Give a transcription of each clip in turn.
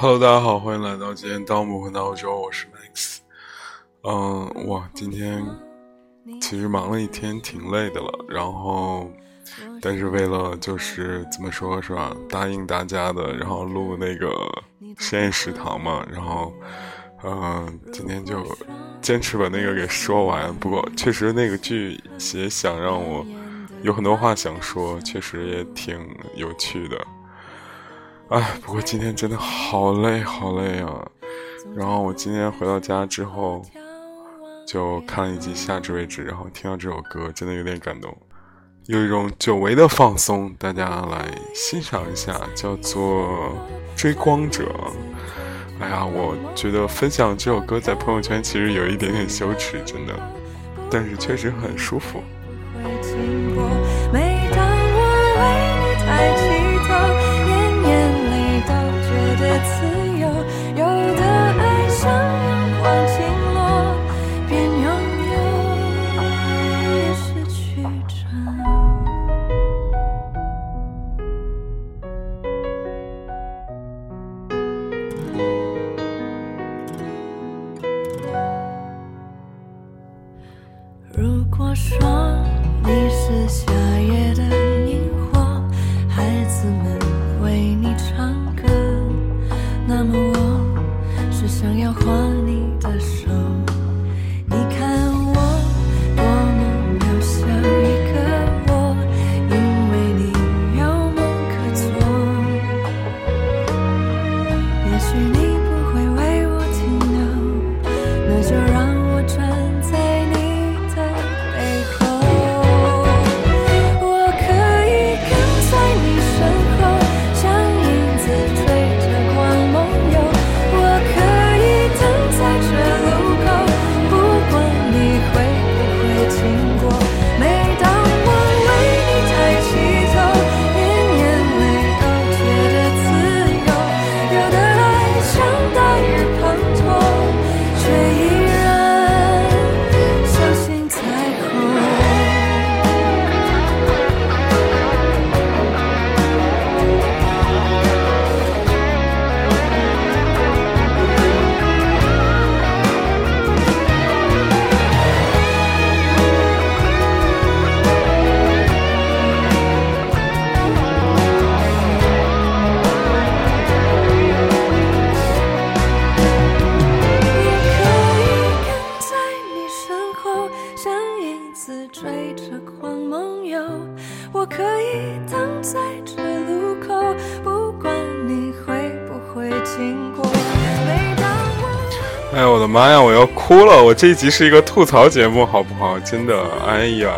Hello，大家好，欢迎来到今天盗墓和闹钟，我是 Max。嗯，哇，今天其实忙了一天，挺累的了。然后，但是为了就是怎么说是吧，答应大家的，然后录那个实验食堂嘛。然后，嗯，今天就坚持把那个给说完。不过，确实那个剧也想让我有很多话想说，确实也挺有趣的。哎，不过今天真的好累，好累啊！然后我今天回到家之后，就看了一集《夏至未至》，然后听到这首歌，真的有点感动，有一种久违的放松。大家来欣赏一下，叫做《追光者》。哎呀，我觉得分享这首歌在朋友圈其实有一点点羞耻，真的，但是确实很舒服。我这一集是一个吐槽节目，好不好？真的，哎呀！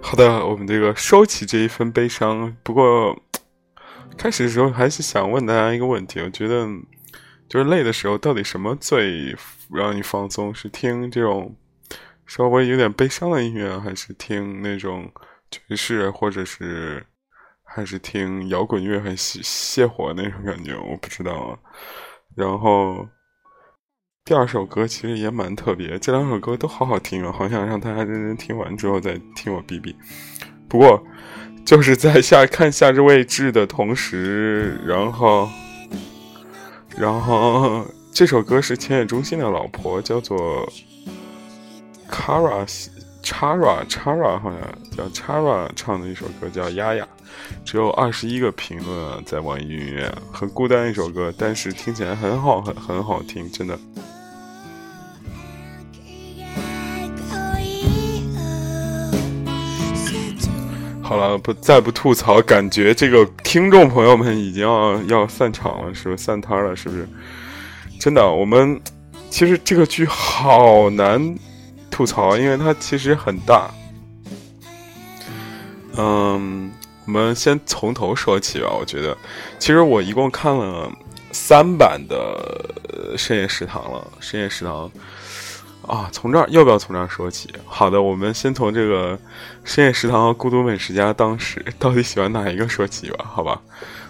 好的，我们这个收起这一份悲伤。不过，开始的时候还是想问大家一个问题：我觉得，就是累的时候，到底什么最让你放松？是听这种？稍微有点悲伤的音乐，还是听那种爵士，或者是还是听摇滚乐，很熄泻火那种感觉，我不知道啊。然后第二首歌其实也蛮特别，这两首歌都好好听啊，好想让大家认真听完之后再听我哔哔。不过就是在下看夏至未至的同时，然后然后这首歌是千叶中心的老婆，叫做。Kara Chara Chara 好像叫 Chara 唱的一首歌叫《丫丫》，只有二十一个评论在网易云音乐，很孤单一首歌，但是听起来很好，很很好听，真的。好了，不再不吐槽，感觉这个听众朋友们已经要要散场了，是不是散摊了？是不是？真的，我们其实这个剧好难。吐槽，因为它其实很大。嗯，我们先从头说起吧。我觉得，其实我一共看了三版的深夜食堂了。深夜食堂啊，从这儿要不要从这儿说起？好的，我们先从这个深夜食堂和孤独美食家当时到底喜欢哪一个说起吧？好吧。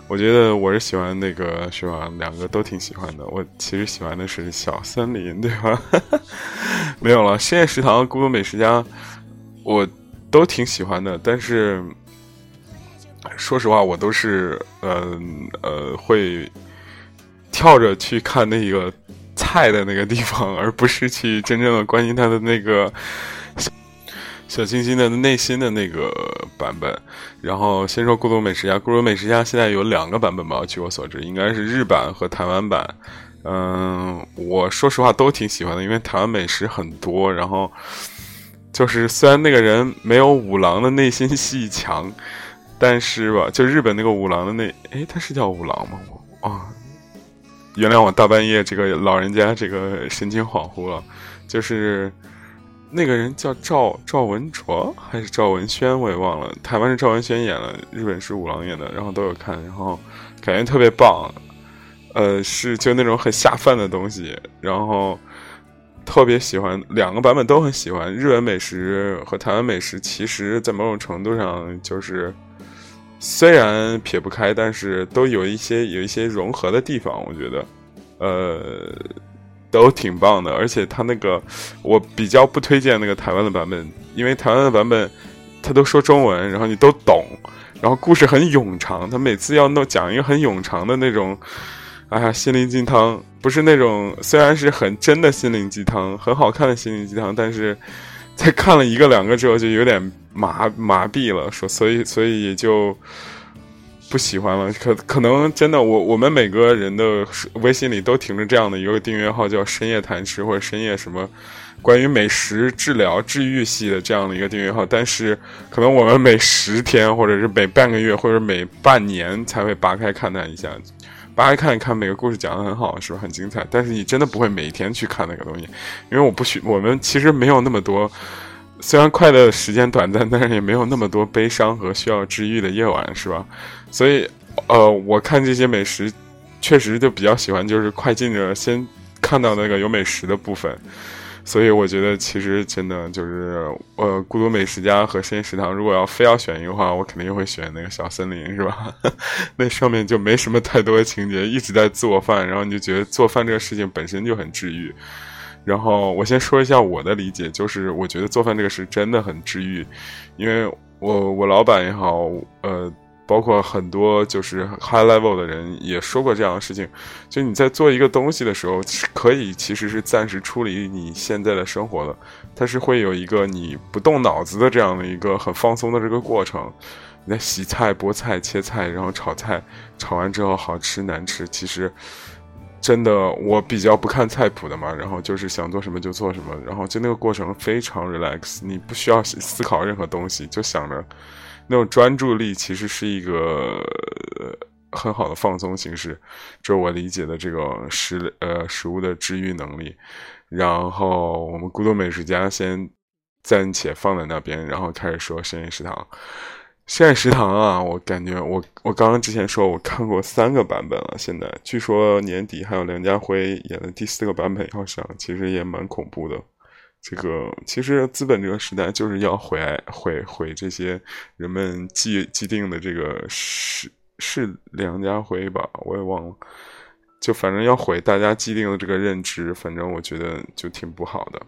我觉得我是喜欢那个是吧？两个都挺喜欢的。我其实喜欢的是小森林，对吧？没有了，深夜食堂、孤独美食家，我都挺喜欢的。但是说实话，我都是呃呃会跳着去看那个菜的那个地方，而不是去真正的关心他的那个。小清新的内心的那个版本，然后先说《孤独美食家》。《孤独美食家》现在有两个版本吧？据我所知，应该是日版和台湾版。嗯，我说实话都挺喜欢的，因为台湾美食很多。然后就是虽然那个人没有五郎的内心戏强，但是吧，就日本那个五郎的那，哎，他是叫五郎吗？我啊，原谅我大半夜这个老人家这个神情恍惚了，就是。那个人叫赵赵文卓还是赵文轩，我也忘了。台湾是赵文轩演了，日本是五郎演的，然后都有看，然后感觉特别棒。呃，是就那种很下饭的东西，然后特别喜欢，两个版本都很喜欢。日本美食和台湾美食，其实在某种程度上就是虽然撇不开，但是都有一些有一些融合的地方，我觉得，呃。都挺棒的，而且他那个我比较不推荐那个台湾的版本，因为台湾的版本他都说中文，然后你都懂，然后故事很冗长，他每次要弄讲一个很冗长的那种，哎呀心灵鸡汤，不是那种虽然是很真的心灵鸡汤，很好看的心灵鸡汤，但是在看了一个两个之后就有点麻麻痹了，说所以所以也就。不喜欢了，可可能真的，我我们每个人的微信里都停着这样的一个订阅号，叫“深夜谈吃”或者“深夜什么”，关于美食治疗、治愈系的这样的一个订阅号。但是，可能我们每十天，或者是每半个月，或者每半年才会扒开看它一下，扒开看一看每个故事讲的很好，是不是很精彩？但是你真的不会每天去看那个东西，因为我不需，我们其实没有那么多。虽然快乐时间短暂，但是也没有那么多悲伤和需要治愈的夜晚，是吧？所以，呃，我看这些美食，确实就比较喜欢，就是快进着先看到那个有美食的部分。所以我觉得，其实真的就是，呃，孤独美食家和深夜食堂，如果要非要选一个话，我肯定会选那个小森林，是吧？那上面就没什么太多情节，一直在做饭，然后你就觉得做饭这个事情本身就很治愈。然后我先说一下我的理解，就是我觉得做饭这个事真的很治愈，因为我我老板也好，呃，包括很多就是 high level 的人也说过这样的事情，就你在做一个东西的时候，可以其实是暂时处理你现在的生活的，它是会有一个你不动脑子的这样的一个很放松的这个过程，你在洗菜、剥菜、切菜，然后炒菜，炒完之后好吃难吃，其实。真的，我比较不看菜谱的嘛，然后就是想做什么就做什么，然后就那个过程非常 relax，你不需要思考任何东西，就想着那种专注力其实是一个很好的放松形式，这是我理解的这个食呃食物的治愈能力。然后我们孤独美食家先暂且放在那边，然后开始说深夜食堂。深夜食堂啊，我感觉我我刚刚之前说我看过三个版本了，现在据说年底还有梁家辉演的第四个版本要上，其实也蛮恐怖的。这个其实资本这个时代就是要毁毁毁这些人们既既定的这个是是梁家辉吧，我也忘了，就反正要毁大家既定的这个认知，反正我觉得就挺不好的。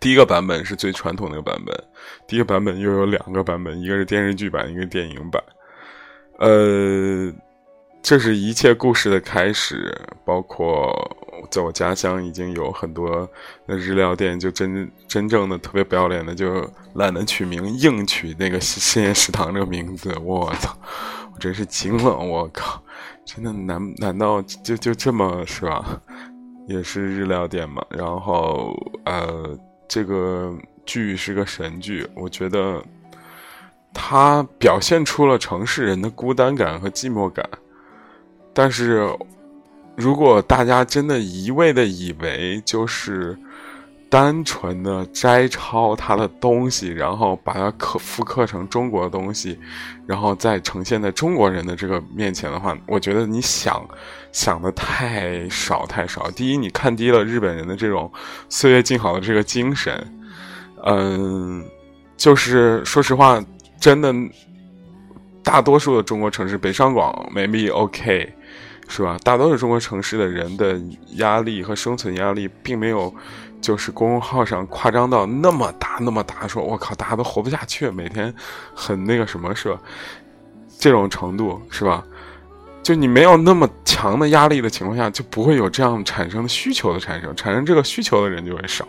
第一个版本是最传统那个版本，第一个版本又有两个版本，一个是电视剧版，一个电影版。呃，这是一切故事的开始。包括在我家乡已经有很多那日料店，就真真正的特别不要脸的，就懒得取名，硬取那个深夜食堂这个名字。我操，我真是惊了！我靠，真的难难道就就这么是吧？也是日料店嘛？然后呃。这个剧是个神剧，我觉得它表现出了城市人的孤单感和寂寞感。但是，如果大家真的一味的以为就是单纯的摘抄他的东西，然后把它刻复刻成中国的东西，然后再呈现在中国人的这个面前的话，我觉得你想想的太少太少。第一，你看低了日本人的这种岁月静好的这个精神，嗯，就是说实话，真的，大多数的中国城市，北上广 maybe OK。是吧？大多数中国城市的人的压力和生存压力，并没有，就是公众号上夸张到那么大那么大，说我靠，大家都活不下去，每天很那个什么，是吧？这种程度是吧？就你没有那么强的压力的情况下，就不会有这样产生的需求的产生，产生这个需求的人就会少。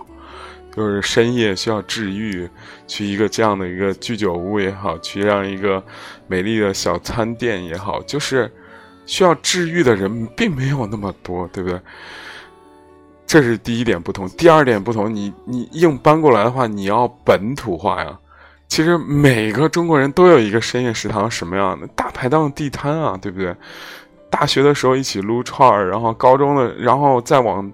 就是深夜需要治愈，去一个这样的一个居酒屋也好，去让一个美丽的小餐店也好，就是。需要治愈的人并没有那么多，对不对？这是第一点不同。第二点不同，你你硬搬过来的话，你要本土化呀。其实每个中国人都有一个深夜食堂，什么样的大排档地摊啊，对不对？大学的时候一起撸串儿，然后高中的，然后再往。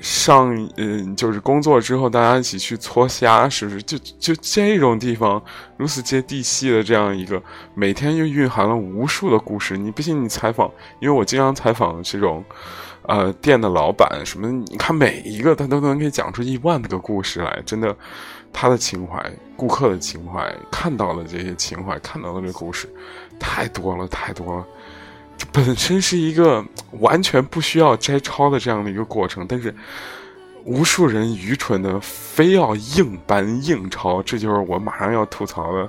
上嗯，就是工作之后，大家一起去搓虾，是不是？就就这种地方，如此接地气的这样一个，每天又蕴含了无数的故事。你不信，你采访，因为我经常采访这种，呃，店的老板什么，你看每一个他都能给讲出一万个故事来，真的，他的情怀，顾客的情怀，看到的这些情怀，看到的这故事，太多了，太多了。本身是一个完全不需要摘抄的这样的一个过程，但是无数人愚蠢的非要硬搬硬抄，这就是我马上要吐槽的。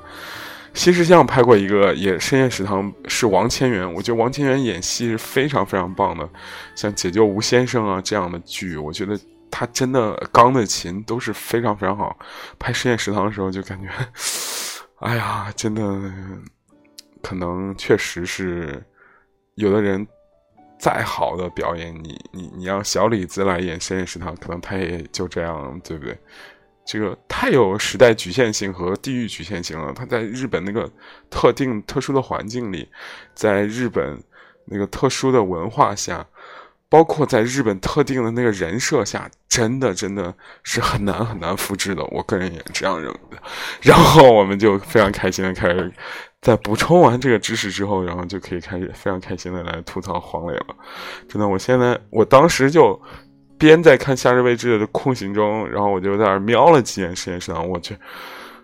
新世相拍过一个也深夜食堂，是王千源，我觉得王千源演戏是非常非常棒的，像《解救吴先生》啊这样的剧，我觉得他真的钢的琴都是非常非常好。拍深夜食堂的时候就感觉，哎呀，真的可能确实是。有的人再好的表演，你你你让小李子来演深夜食堂，可能他也就这样，对不对？这个太有时代局限性和地域局限性了。他在日本那个特定特殊的环境里，在日本那个特殊的文化下，包括在日本特定的那个人设下，真的真的是很难很难复制的。我个人也这样认为的。然后我们就非常开心的开始。在补充完这个知识之后，然后就可以开始非常开心的来吐槽黄磊了。真的，我现在我当时就边在看《夏日未至》的空行中，然后我就在那瞄了几眼实验室啊，我去，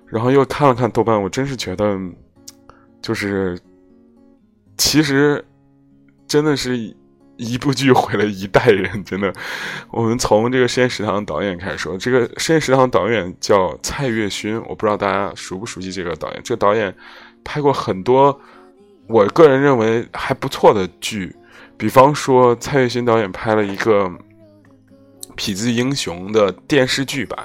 然后又看了看豆瓣，我真是觉得，就是其实真的是一部剧毁了一代人。真的，我们从这个实验食堂导演开始说，这个实验食堂导演叫蔡岳勋，我不知道大家熟不熟悉这个导演。这个导演。拍过很多，我个人认为还不错的剧，比方说蔡岳勋导演拍了一个《痞子英雄》的电视剧版，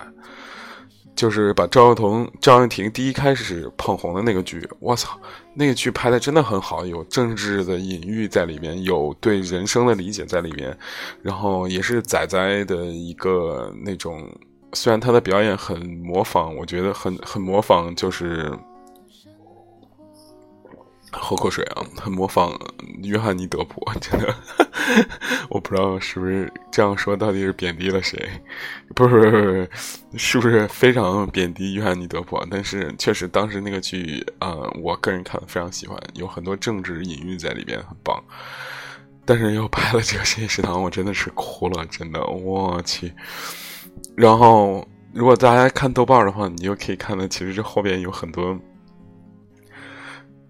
就是把赵又廷、赵又廷第一开始捧红的那个剧。我操，那个剧拍的真的很好，有政治的隐喻在里面，有对人生的理解在里面，然后也是仔仔的一个那种，虽然他的表演很模仿，我觉得很很模仿，就是。喝口水啊！他模仿约翰尼·德普，真的，我不知道是不是这样说，到底是贬低了谁？不是，不是，是不是非常贬低约翰尼·德普？但是确实，当时那个剧啊，我个人看的非常喜欢，有很多政治隐喻在里边，很棒。但是又拍了这个深夜食堂，我真的是哭了，真的，我去。然后，如果大家看豆瓣的话，你就可以看到，其实这后边有很多。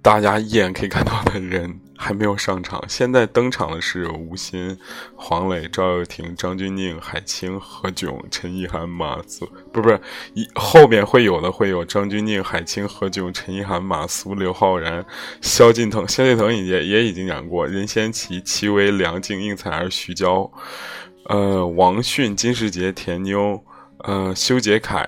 大家一眼可以看到的人还没有上场，现在登场的是吴昕、黄磊、赵又廷、张钧甯、海清、何炅、陈意涵、马苏，不是不是，一后面会有的会有张钧甯、海清、何炅、陈意涵、马苏、刘昊然、萧敬腾，萧敬腾也也已经演过，任贤齐、戚薇、梁静、应采儿、徐娇，呃，王迅、金世杰、田妞，呃，修杰楷。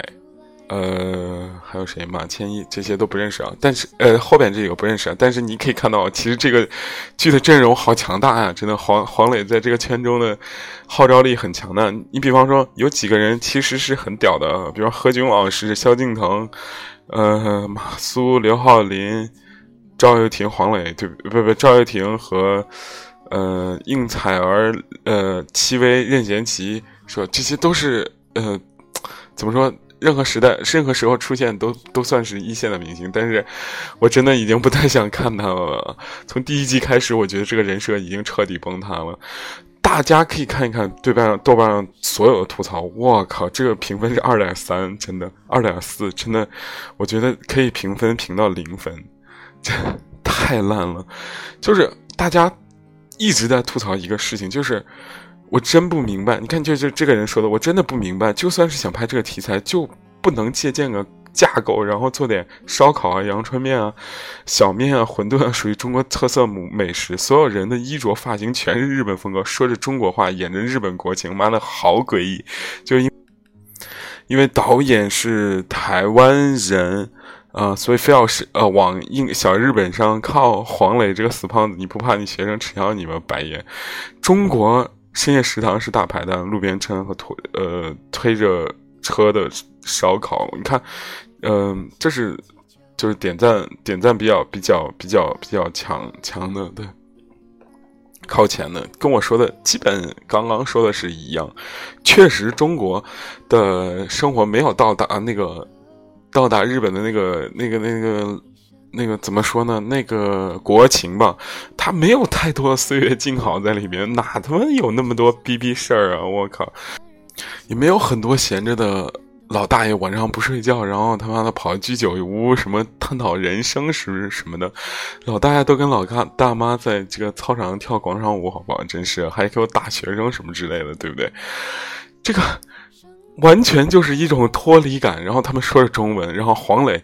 呃，还有谁？马千一这些都不认识啊。但是，呃，后边这个不认识啊。但是你可以看到，其实这个剧的阵容好强大呀！真的，黄黄磊在这个圈中的号召力很强的。你比方说，有几个人其实是很屌的，比如何炅老师、萧敬腾、呃，马苏、刘浩林、赵又廷、黄磊，对不？不不，赵又廷和呃应采儿、呃戚薇、任贤齐，说这些都是呃。怎么说？任何时代、任何时候出现都都算是一线的明星，但是我真的已经不太想看他了。从第一季开始，我觉得这个人设已经彻底崩塌了。大家可以看一看豆瓣豆瓣上所有的吐槽，我靠，这个评分是二点三，真的二点四，真的，我觉得可以评分评到零分，这太烂了。就是大家一直在吐槽一个事情，就是我真不明白。你看，就就这个人说的，我真的不明白。就算是想拍这个题材，就不能借鉴个。架构，然后做点烧烤啊、阳春面啊、小面啊、馄饨啊，属于中国特色美美食。所有人的衣着、发型全是日本风格，说着中国话，演着日本国情，妈的好诡异！就因因为导演是台湾人啊，所以非要是呃往硬小日本上靠。黄磊这个死胖子，你不怕你学生耻笑你吗？白眼！中国深夜食堂是大排档、路边摊和推呃推着。车的烧烤，你看，嗯，这是就是点赞点赞比较比较比较比较强强的，对，靠前的，跟我说的基本刚刚说的是一样，确实中国的生活没有到达那个到达日本的那个那个那个那个怎么说呢？那个国情吧，他没有太多岁月静好在里面，哪他妈有那么多逼逼事儿啊！我靠。也没有很多闲着的老大爷晚上不睡觉，然后他妈的跑居酒屋什么探讨人生是什么的，老大爷都跟老大大妈在这个操场上跳广场舞，好不好？真是还给我打学生什么之类的，对不对？这个完全就是一种脱离感。然后他们说着中文，然后黄磊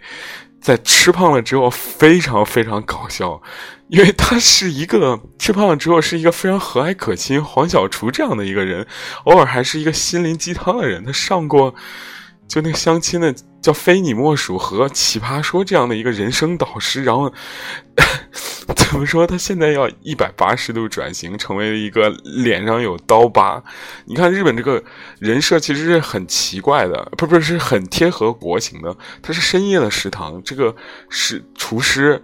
在吃胖了之后非常非常搞笑。因为他是一个吃胖了之后是一个非常和蔼可亲黄小厨这样的一个人，偶尔还是一个心灵鸡汤的人。他上过就那个相亲的叫《非你莫属》和《奇葩说》这样的一个人生导师，然后 怎么说？他现在要一百八十度转型，成为了一个脸上有刀疤。你看日本这个人设其实是很奇怪的，不不是很贴合国情的。他是深夜的食堂，这个是厨师。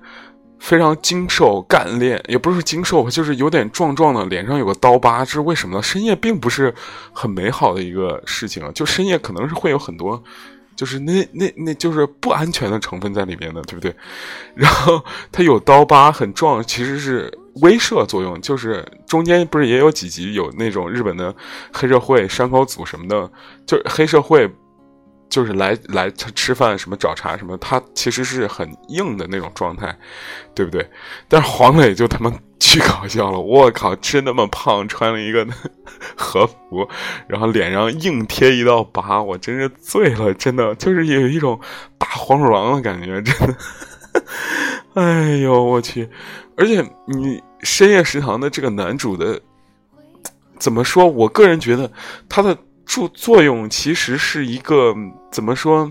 非常精瘦干练，也不是精瘦，就是有点壮壮的，脸上有个刀疤，这是为什么呢？深夜并不是很美好的一个事情啊，就深夜可能是会有很多，就是那那那就是不安全的成分在里面的，对不对？然后他有刀疤很壮，其实是威慑作用，就是中间不是也有几集有那种日本的黑社会山口组什么的，就是黑社会。就是来来他吃饭什么找茬什么，他其实是很硬的那种状态，对不对？但是黄磊就他妈巨搞笑了，我靠，吃那么胖，穿了一个 和服，然后脸上硬贴一道疤，我真是醉了，真的就是有一种大黄鼠狼的感觉，真的。哎呦我去！而且你深夜食堂的这个男主的怎么说？我个人觉得他的。作作用其实是一个怎么说，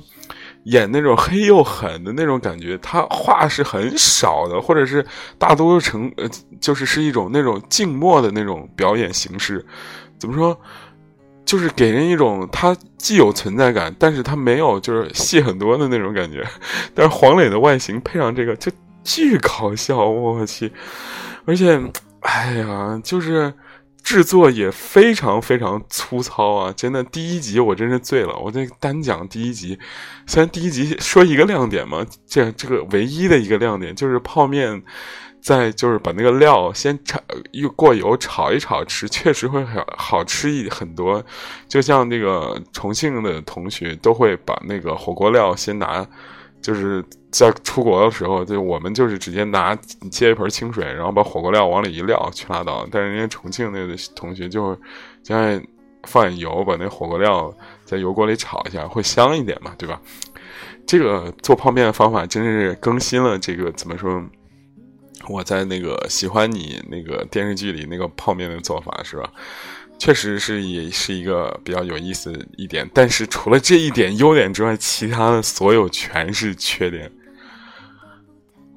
演那种黑又狠的那种感觉。他话是很少的，或者是大多数成呃，就是是一种那种静默的那种表演形式。怎么说，就是给人一种他既有存在感，但是他没有就是戏很多的那种感觉。但是黄磊的外形配上这个就巨搞笑，我去！而且，哎呀，就是。制作也非常非常粗糙啊！真的，第一集我真是醉了。我这单讲第一集，虽然第一集说一个亮点嘛，这这个唯一的一个亮点就是泡面，在就是把那个料先炒，又过油炒一炒吃，确实会好好吃一很多。就像那个重庆的同学都会把那个火锅料先拿。就是在出国的时候，就我们就是直接拿接一盆清水，然后把火锅料往里一撂，去拉倒。但是人家重庆那个同学就就爱放点油，把那火锅料在油锅里炒一下，会香一点嘛，对吧？这个做泡面的方法真是更新了。这个怎么说？我在那个喜欢你那个电视剧里那个泡面的做法是吧？确实是也是一个比较有意思一点，但是除了这一点优点之外，其他的所有全是缺点。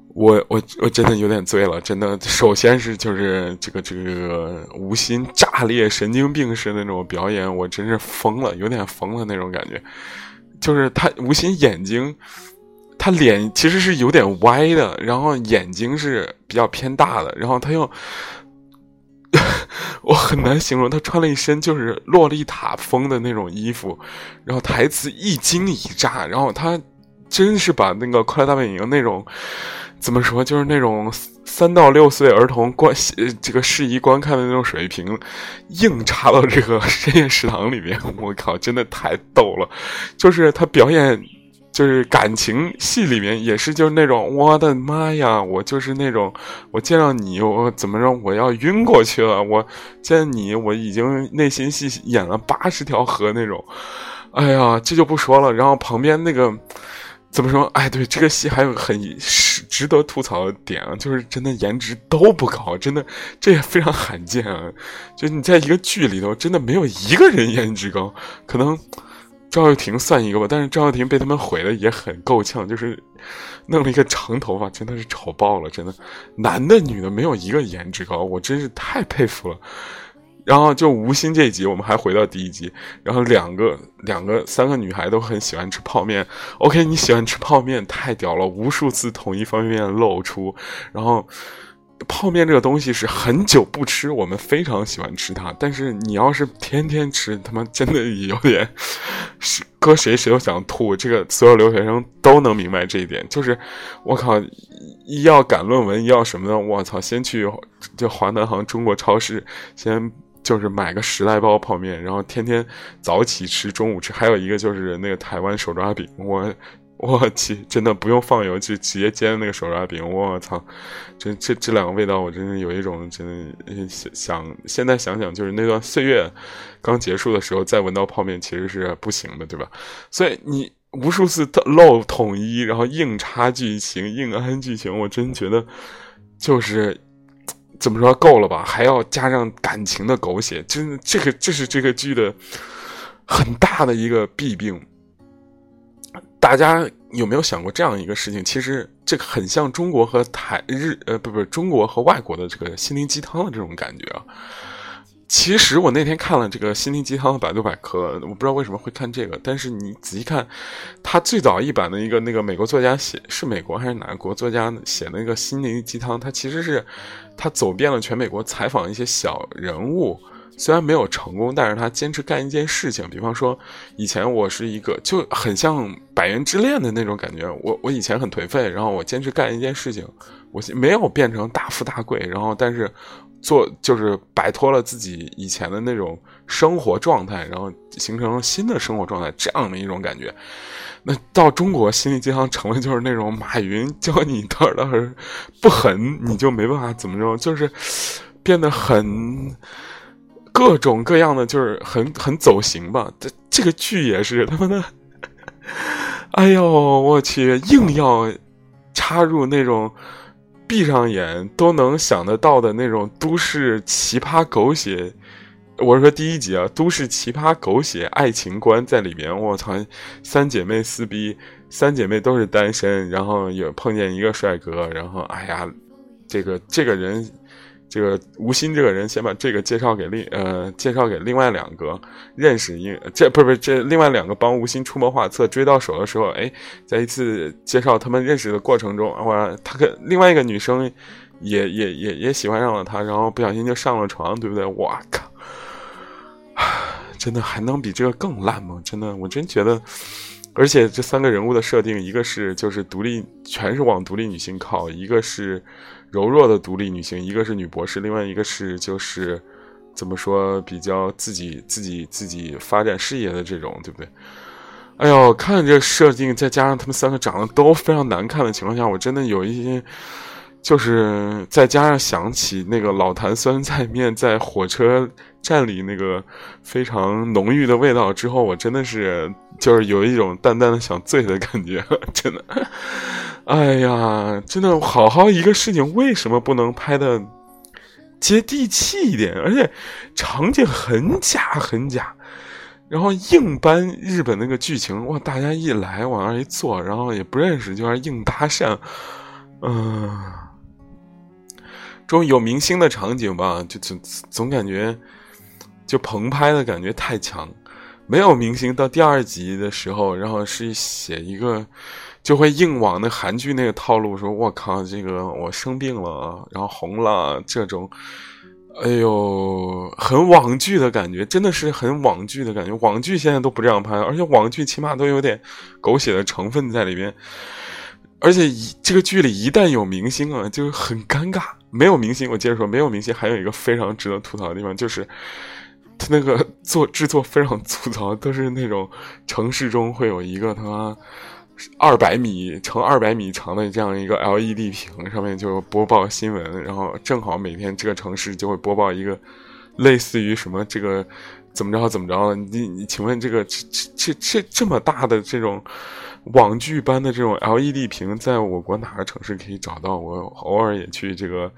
我我我真的有点醉了，真的。首先是就是这个这个吴昕炸裂神经病式那种表演，我真是疯了，有点疯了那种感觉。就是他吴昕眼睛，他脸其实是有点歪的，然后眼睛是比较偏大的，然后他又。我很难形容。他穿了一身就是洛丽塔风的那种衣服，然后台词一惊一乍，然后他真是把那个《快乐大本营》那种怎么说，就是那种三到六岁儿童观这个适宜观看的那种水平，硬插到这个 深夜食堂里面。我靠，真的太逗了！就是他表演。就是感情戏里面也是，就是那种我的妈呀，我就是那种，我见到你，我怎么着，我要晕过去了。我见你，我已经内心戏演了八十条河那种。哎呀，这就不说了。然后旁边那个怎么说？哎，对，这个戏还有很值得吐槽的点啊，就是真的颜值都不高，真的这也非常罕见啊。就你在一个剧里头，真的没有一个人颜值高，可能。赵又廷算一个吧，但是赵又廷被他们毁的也很够呛，就是弄了一个长头发，真的是丑爆了，真的，男的女的没有一个颜值高，我真是太佩服了。然后就吴昕这一集，我们还回到第一集，然后两个两个三个女孩都很喜欢吃泡面。OK，你喜欢吃泡面太屌了，无数次统一方便面露出，然后。泡面这个东西是很久不吃，我们非常喜欢吃它。但是你要是天天吃，他妈真的有点，是搁谁谁都想吐。这个所有留学生都能明白这一点。就是我靠，一要赶论文，要什么的，我操，先去就华南行中国超市，先就是买个十来包泡面，然后天天早起吃，中午吃。还有一个就是那个台湾手抓饼，我。我去，真的不用放油就直接煎那个手抓饼，我操！这这这两个味道，我真的有一种真的想想现在想想，就是那段岁月刚结束的时候，再闻到泡面其实是不行的，对吧？所以你无数次漏统一，然后硬插剧情、硬安剧情，我真觉得就是怎么说够了吧？还要加上感情的狗血，真的这个这是这个剧的很大的一个弊病。大家有没有想过这样一个事情？其实这个很像中国和台日呃，不不，中国和外国的这个心灵鸡汤的这种感觉啊。其实我那天看了这个心灵鸡汤的百度百科，我不知道为什么会看这个，但是你仔细看，他最早一版的一个那个美国作家写，是美国还是哪个国作家写那个心灵鸡汤？他其实是他走遍了全美国，采访一些小人物。虽然没有成功，但是他坚持干一件事情。比方说，以前我是一个就很像《百元之恋》的那种感觉。我我以前很颓废，然后我坚持干一件事情，我没有变成大富大贵，然后但是做就是摆脱了自己以前的那种生活状态，然后形成新的生活状态，这样的一种感觉。那到中国，心理鸡汤成了就是那种马云教你到到不狠，你就没办法怎么着，就是变得很。各种各样的就是很很走形吧，这这个剧也是他妈的，哎呦我去，硬要插入那种闭上眼都能想得到的那种都市奇葩狗血，我是说第一集啊，都市奇葩狗血爱情观在里面，我操，三姐妹撕逼，三姐妹都是单身，然后有碰见一个帅哥，然后哎呀，这个这个人。这个吴昕这个人，先把这个介绍给另呃介绍给另外两个认识，因这不是不是这另外两个帮吴昕出谋划策追到手的时候，哎，在一次介绍他们认识的过程中，我，他跟另外一个女生也也也也喜欢上了他，然后不小心就上了床，对不对？我靠，真的还能比这个更烂吗？真的，我真觉得，而且这三个人物的设定，一个是就是独立，全是往独立女性靠，一个是。柔弱的独立女性，一个是女博士，另外一个是就是怎么说比较自己自己自己发展事业的这种，对不对？哎呦，看这设定，再加上他们三个长得都非常难看的情况下，我真的有一些，就是再加上想起那个老坛酸菜面在火车站里那个非常浓郁的味道之后，我真的是就是有一种淡淡的想醉的感觉，真的。哎呀，真的好好一个事情，为什么不能拍的接地气一点？而且场景很假很假，然后硬搬日本那个剧情，哇！大家一来往那一坐，然后也不认识，就要硬搭讪，嗯，这种有明星的场景吧，就总总感觉就棚拍的感觉太强。没有明星到第二集的时候，然后是写一个。就会硬往那韩剧那个套路说，我靠，这个我生病了，然后红了这种，哎呦，很网剧的感觉，真的是很网剧的感觉。网剧现在都不这样拍，而且网剧起码都有点狗血的成分在里面。而且一这个剧里一旦有明星啊，就很尴尬。没有明星，我接着说，没有明星，还有一个非常值得吐槽的地方，就是那个做制作非常粗糙，都是那种城市中会有一个他妈。二百米乘二百米长的这样一个 LED 屏，上面就播报新闻，然后正好每天这个城市就会播报一个类似于什么这个怎么着怎么着。你你请问这个这这这这么大的这种网剧般的这种 LED 屏，在我国哪个城市可以找到？我偶尔也去这个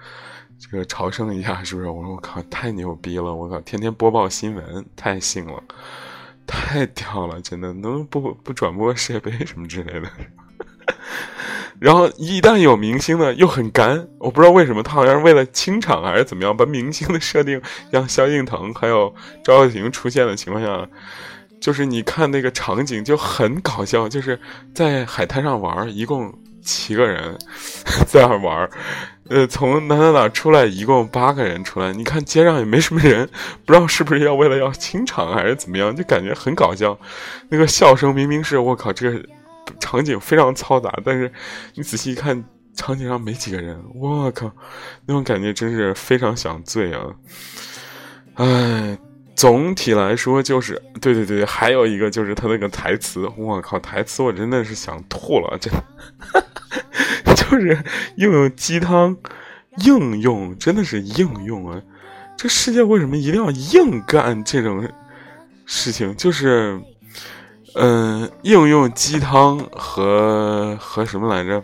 这个朝圣一下，是不是？我说我靠，太牛逼了！我靠，天天播报新闻，太信了。太屌了，真的能不不转播世界杯什么之类的。然后一旦有明星呢，又很干。我不知道为什么，他好像是为了清场还是怎么样，把明星的设定让萧敬腾还有赵又廷出现的情况下，就是你看那个场景就很搞笑，就是在海滩上玩，一共七个人 在那玩。呃，从哪哪哪出来，一共八个人出来。你看街上也没什么人，不知道是不是要为了要清场还是怎么样，就感觉很搞笑。那个笑声明明是我靠，这个场景非常嘈杂，但是你仔细一看，场景上没几个人。我靠，那种感觉真是非常想醉啊！哎，总体来说就是，对对对，还有一个就是他那个台词，我靠，台词我真的是想吐了，真的。就是应用鸡汤，应用真的是应用啊！这世界为什么一定要硬干这种事情？就是，嗯，应用鸡汤和和什么来着？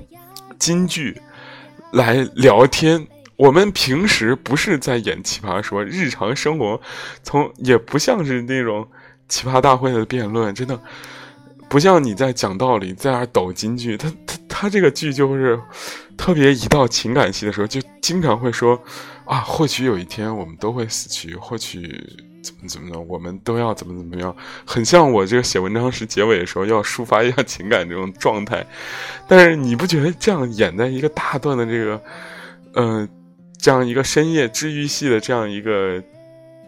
金句来聊天。我们平时不是在演奇葩说，日常生活从也不像是那种奇葩大会的辩论，真的。不像你在讲道理，在那抖金句，他他他这个剧就是特别一到情感戏的时候，就经常会说啊，或许有一天我们都会死去，或许怎么怎么的，我们都要怎么怎么样，很像我这个写文章时结尾的时候要抒发一下情感这种状态。但是你不觉得这样演在一个大段的这个，呃，这样一个深夜治愈系的这样一个，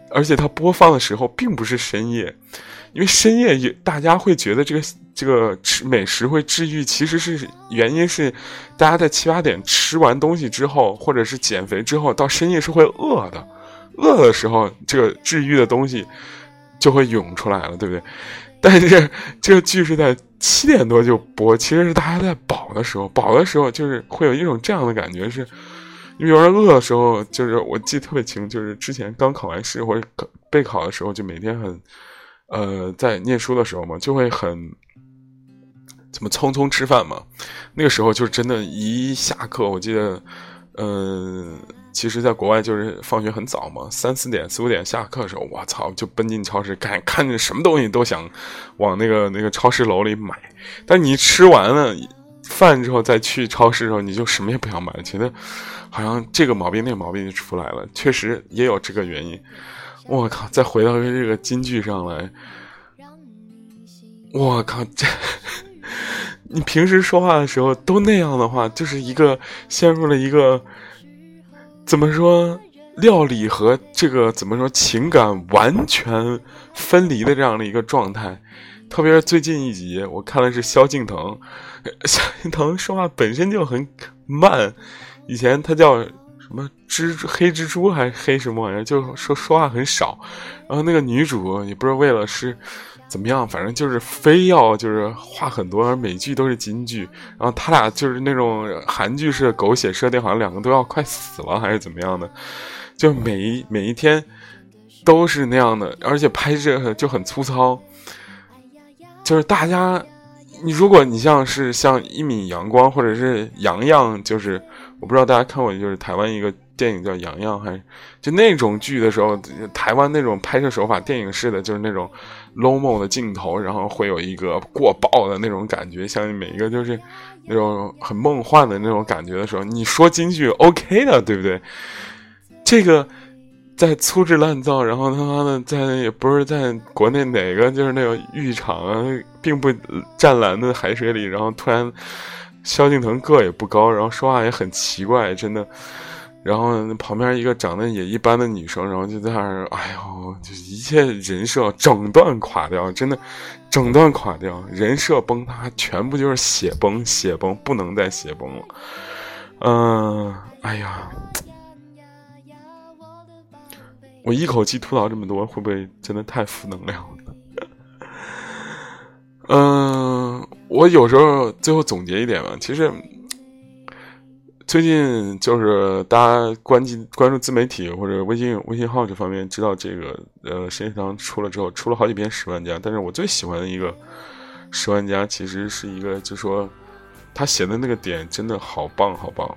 而且它播放的时候并不是深夜。因为深夜也大家会觉得这个这个吃美食会治愈，其实是原因是大家在七八点吃完东西之后，或者是减肥之后，到深夜是会饿的，饿的时候这个治愈的东西就会涌出来了，对不对？但是这个剧是在七点多就播，其实是大家在饱的时候，饱的时候就是会有一种这样的感觉，是因为有人饿的时候，就是我记得特别清，就是之前刚考完试或者备考的时候，就每天很。呃，在念书的时候嘛，就会很怎么匆匆吃饭嘛。那个时候就是真的，一下课，我记得，嗯，其实，在国外就是放学很早嘛，三四点、四五点下课的时候，我操，就奔进超市，看看见什么东西都想往那个那个超市楼里买。但你吃完了饭之后，再去超市的时候，你就什么也不想买了，觉得好像这个毛病那个毛病就出来了。确实也有这个原因。我靠！再回到这个金句上来，我靠！这 你平时说话的时候都那样的话，就是一个陷入了一个怎么说料理和这个怎么说情感完全分离的这样的一个状态。特别是最近一集，我看的是萧敬腾，萧敬腾说话本身就很慢，以前他叫。什么蜘蛛黑蜘蛛还是黑什么玩意儿？就说说话很少，然后那个女主也不知道为了是怎么样，反正就是非要就是话很多，而每句都是金句。然后他俩就是那种韩剧式的狗血设定，好像两个都要快死了还是怎么样的，就每一每一天都是那样的，而且拍摄就很粗糙。就是大家，你如果你像是像一米阳光或者是洋洋，就是。我不知道大家看过，就是台湾一个电影叫《洋洋》，还是就那种剧的时候，台湾那种拍摄手法，电影式的，就是那种 low mo 的镜头，然后会有一个过曝的那种感觉，像每一个就是那种很梦幻的那种感觉的时候，你说京剧 OK 的，对不对？这个在粗制滥造，然后他妈的在也不是在国内哪个就是那种浴场啊，并不湛蓝的海水里，然后突然。萧敬腾个也不高，然后说话也很奇怪，真的，然后旁边一个长得也一般的女生，然后就在那儿，哎呦，就一切人设整段垮掉，真的，整段垮掉，人设崩塌，全部就是血崩，血崩，不能再血崩了。嗯，哎呀，我一口气吐槽这么多，会不会真的太负能量了？嗯，我有时候最后总结一点吧，其实。最近就是大家关注关注自媒体或者微信微信号这方面，知道这个呃，实际上出了之后，出了好几篇十万加。但是我最喜欢的一个十万加，其实是一个，就说他写的那个点真的好棒好棒。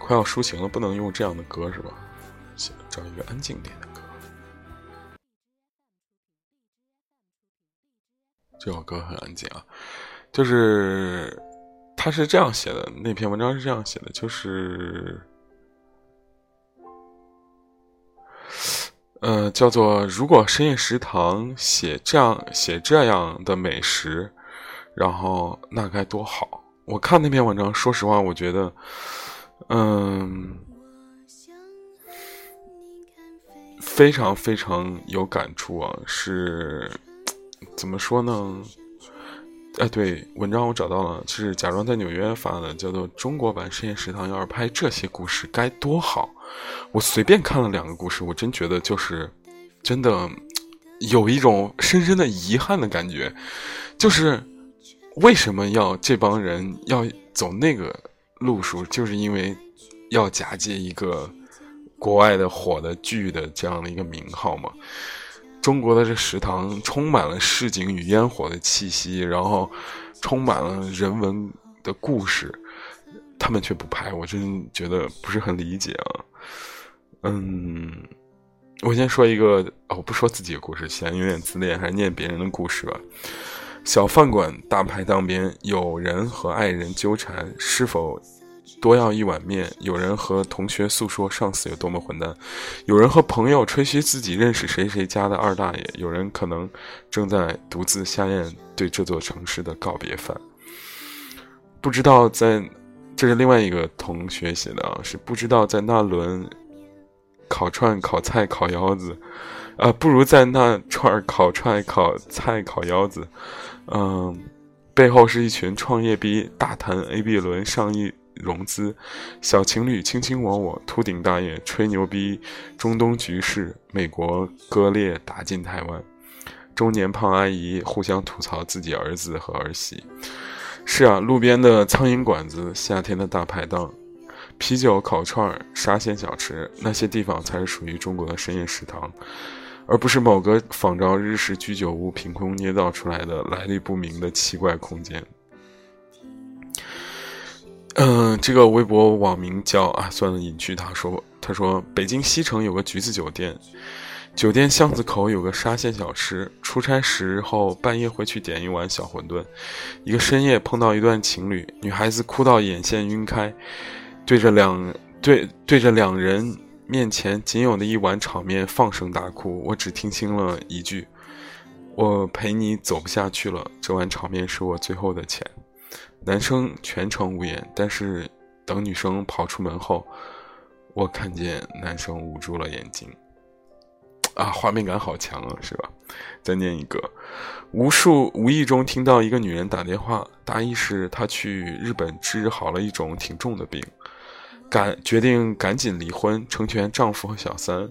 快要抒情了，不能用这样的歌是吧？找一个安静点的这首歌很安静啊，就是。他是这样写的，那篇文章是这样写的，就是，呃，叫做“如果深夜食堂写这样写这样的美食，然后那该多好。”我看那篇文章，说实话，我觉得，嗯，非常非常有感触啊。是怎么说呢？哎，对，文章我找到了，是假装在纽约发的，叫做《中国版深夜食堂》。要是拍这些故事该多好！我随便看了两个故事，我真觉得就是真的有一种深深的遗憾的感觉，就是为什么要这帮人要走那个路数？就是因为要假借一个国外的火的剧的这样的一个名号嘛。中国的这食堂充满了市井与烟火的气息，然后充满了人文的故事，他们却不拍，我真觉得不是很理解啊。嗯，我先说一个，我不说自己的故事，显得有点自恋，还是念别人的故事吧。小饭馆大排档边，有人和爱人纠缠，是否？多要一碗面。有人和同学诉说上司有多么混蛋，有人和朋友吹嘘自己认识谁谁家的二大爷，有人可能正在独自下咽对这座城市的告别饭。不知道在，这是另外一个同学写的啊，是不知道在那轮烤串、烤菜、烤腰子，啊，不如在那串烤串、烤菜、烤腰子，嗯，背后是一群创业逼大谈 A、B 轮上亿。融资，小情侣卿卿我我，秃顶大爷吹牛逼，中东局势，美国割裂打进台湾，中年胖阿姨互相吐槽自己儿子和儿媳。是啊，路边的苍蝇馆子，夏天的大排档，啤酒、烤串、沙县小吃，那些地方才是属于中国的深夜食堂，而不是某个仿照日式居酒屋凭空捏造出来的来历不明的奇怪空间。嗯，这个微博网名叫啊，算了，隐去。他说：“他说北京西城有个橘子酒店，酒店巷子口有个沙县小吃。出差时候半夜会去点一碗小馄饨。一个深夜碰到一段情侣，女孩子哭到眼线晕开，对着两对对着两人面前仅有的一碗炒面放声大哭。我只听清了一句：我陪你走不下去了。这碗炒面是我最后的钱。”男生全程无言，但是等女生跑出门后，我看见男生捂住了眼睛。啊，画面感好强啊，是吧？再念一个，无数无意中听到一个女人打电话，大意是她去日本治好了一种挺重的病，赶决定赶紧离婚，成全丈夫和小三，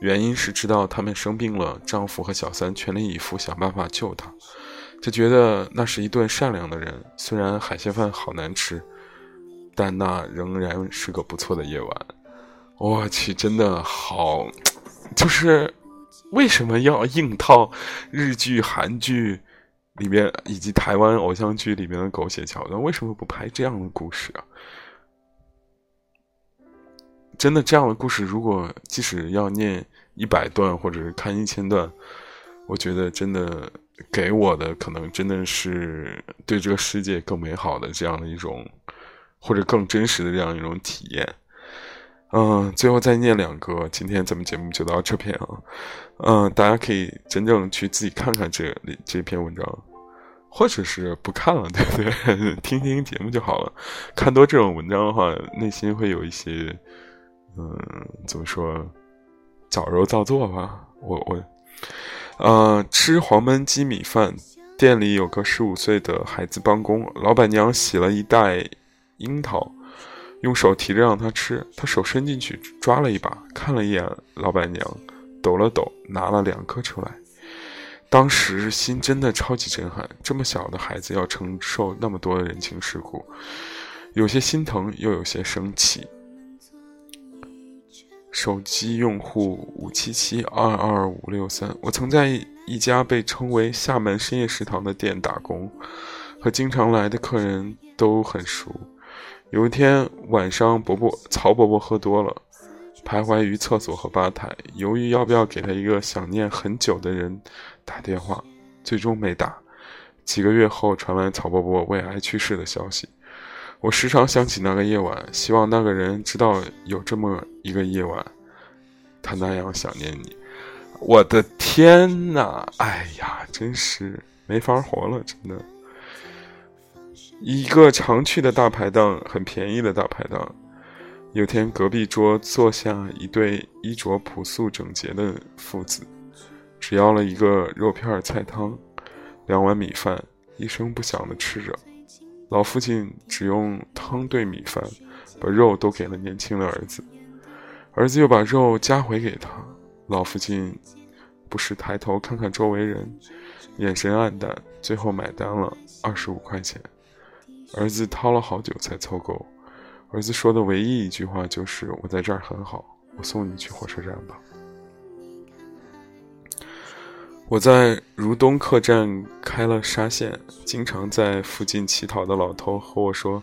原因是知道他们生病了，丈夫和小三全力以赴想办法救她。就觉得那是一顿善良的人，虽然海鲜饭好难吃，但那仍然是个不错的夜晚。我去，真的好，就是为什么要硬套日剧、韩剧里面以及台湾偶像剧里面的狗血桥段？为什么不拍这样的故事啊？真的，这样的故事，如果即使要念一百段，或者是看一千段，我觉得真的。给我的可能真的是对这个世界更美好的这样的一种，或者更真实的这样一种体验。嗯，最后再念两个，今天咱们节目就到这边啊。嗯，大家可以真正去自己看看这这篇文章。或者是不看了，对不对？听听节目就好了。看多这种文章的话，内心会有一些，嗯，怎么说，矫揉造作吧。我我，呃，吃黄焖鸡米饭，店里有个十五岁的孩子帮工，老板娘洗了一袋樱桃，用手提着让他吃，他手伸进去抓了一把，看了一眼老板娘，抖了抖，拿了两颗出来。当时心真的超级震撼，这么小的孩子要承受那么多的人情世故，有些心疼又有些生气。手机用户五七七二二五六三，我曾在一家被称为厦门深夜食堂的店打工，和经常来的客人都很熟。有一天晚上，伯伯曹伯伯喝多了。徘徊于厕所和吧台，犹豫要不要给他一个想念很久的人打电话，最终没打。几个月后传来曹伯伯胃癌去世的消息，我时常想起那个夜晚，希望那个人知道有这么一个夜晚，他那样想念你。我的天哪！哎呀，真是没法活了，真的。一个常去的大排档，很便宜的大排档。有天，隔壁桌坐下一对衣着朴素整洁的父子，只要了一个肉片菜汤，两碗米饭，一声不响地吃着。老父亲只用汤兑米饭，把肉都给了年轻的儿子，儿子又把肉夹回给他。老父亲不时抬头看看周围人，眼神黯淡，最后买单了二十五块钱。儿子掏了好久才凑够。儿子说的唯一一句话就是：“我在这儿很好，我送你去火车站吧。”我在如东客栈开了沙县，经常在附近乞讨的老头和我说：“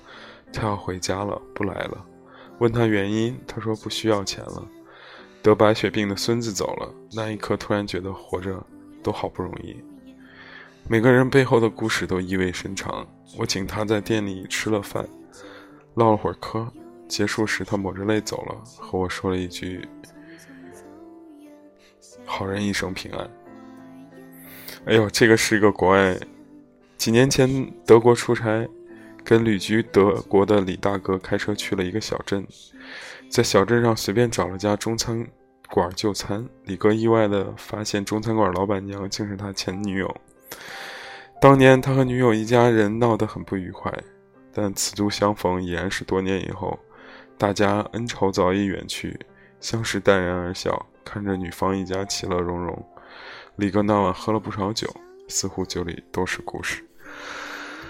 他要回家了，不来了。”问他原因，他说：“不需要钱了。”得白血病的孙子走了，那一刻突然觉得活着都好不容易。每个人背后的故事都意味深长。我请他在店里吃了饭。唠了会儿嗑，结束时他抹着泪走了，和我说了一句：“好人一生平安。”哎呦，这个是一个国外，几年前德国出差，跟旅居德国的李大哥开车去了一个小镇，在小镇上随便找了家中餐馆就餐。李哥意外的发现，中餐馆老板娘竟是他前女友。当年他和女友一家人闹得很不愉快。但此度相逢已然是多年以后，大家恩仇早已远去，相识淡然而笑，看着女方一家其乐融融。李哥那晚喝了不少酒，似乎酒里都是故事。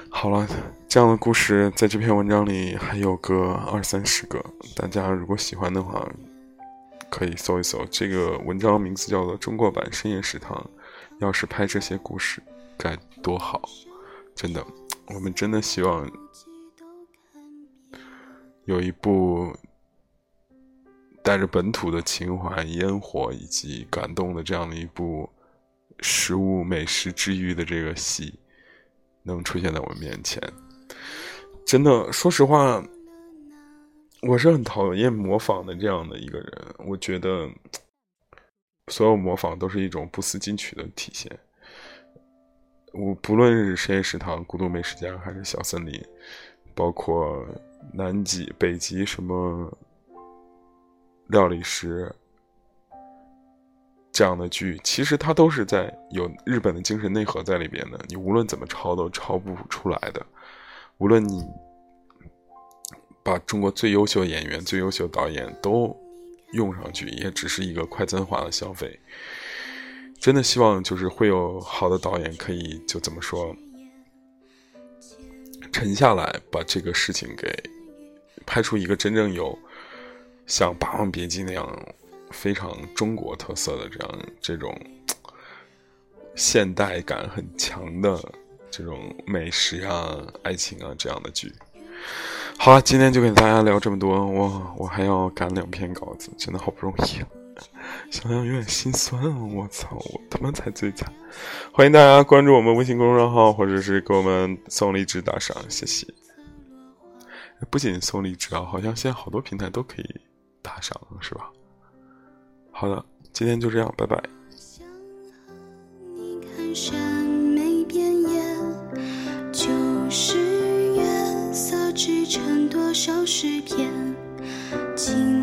好了，这样的故事在这篇文章里还有个二三十个，大家如果喜欢的话，可以搜一搜。这个文章名字叫做《中国版深夜食堂》，要是拍这些故事该多好！真的，我们真的希望。有一部带着本土的情怀、烟火以及感动的这样的一部食物美食治愈的这个戏，能出现在我面前，真的，说实话，我是很讨厌模仿的这样的一个人。我觉得所有模仿都是一种不思进取的体现。我不论是深夜食堂、孤独美食家，还是小森林，包括。南极、北极什么料理师这样的剧，其实它都是在有日本的精神内核在里边的。你无论怎么抄都抄不出来的。无论你把中国最优秀的演员、最优秀的导演都用上去，也只是一个快餐化的消费。真的希望就是会有好的导演可以就怎么说沉下来，把这个事情给。拍出一个真正有像《霸王别姬》那样非常中国特色的这样这种现代感很强的这种美食啊、爱情啊这样的剧。好了，今天就跟大家聊这么多。我我还要赶两篇稿子，真的好不容易，啊想想有点心酸啊。我操，我他妈才最惨！欢迎大家关注我们微信公众号，或者是给我们送荔枝打赏，谢谢。不仅送荔枝啊，好像现在好多平台都可以打赏，是吧？好了今天就这样拜拜。想和你看山美遍野旧时月色织成多少诗篇今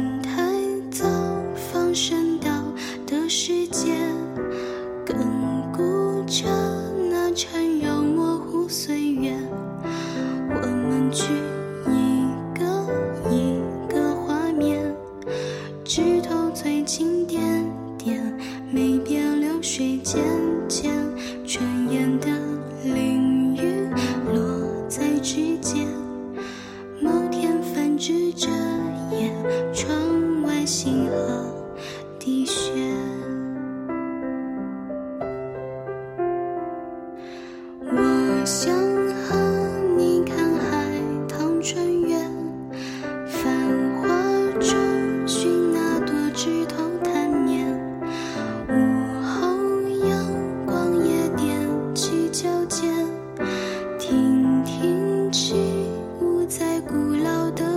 古老的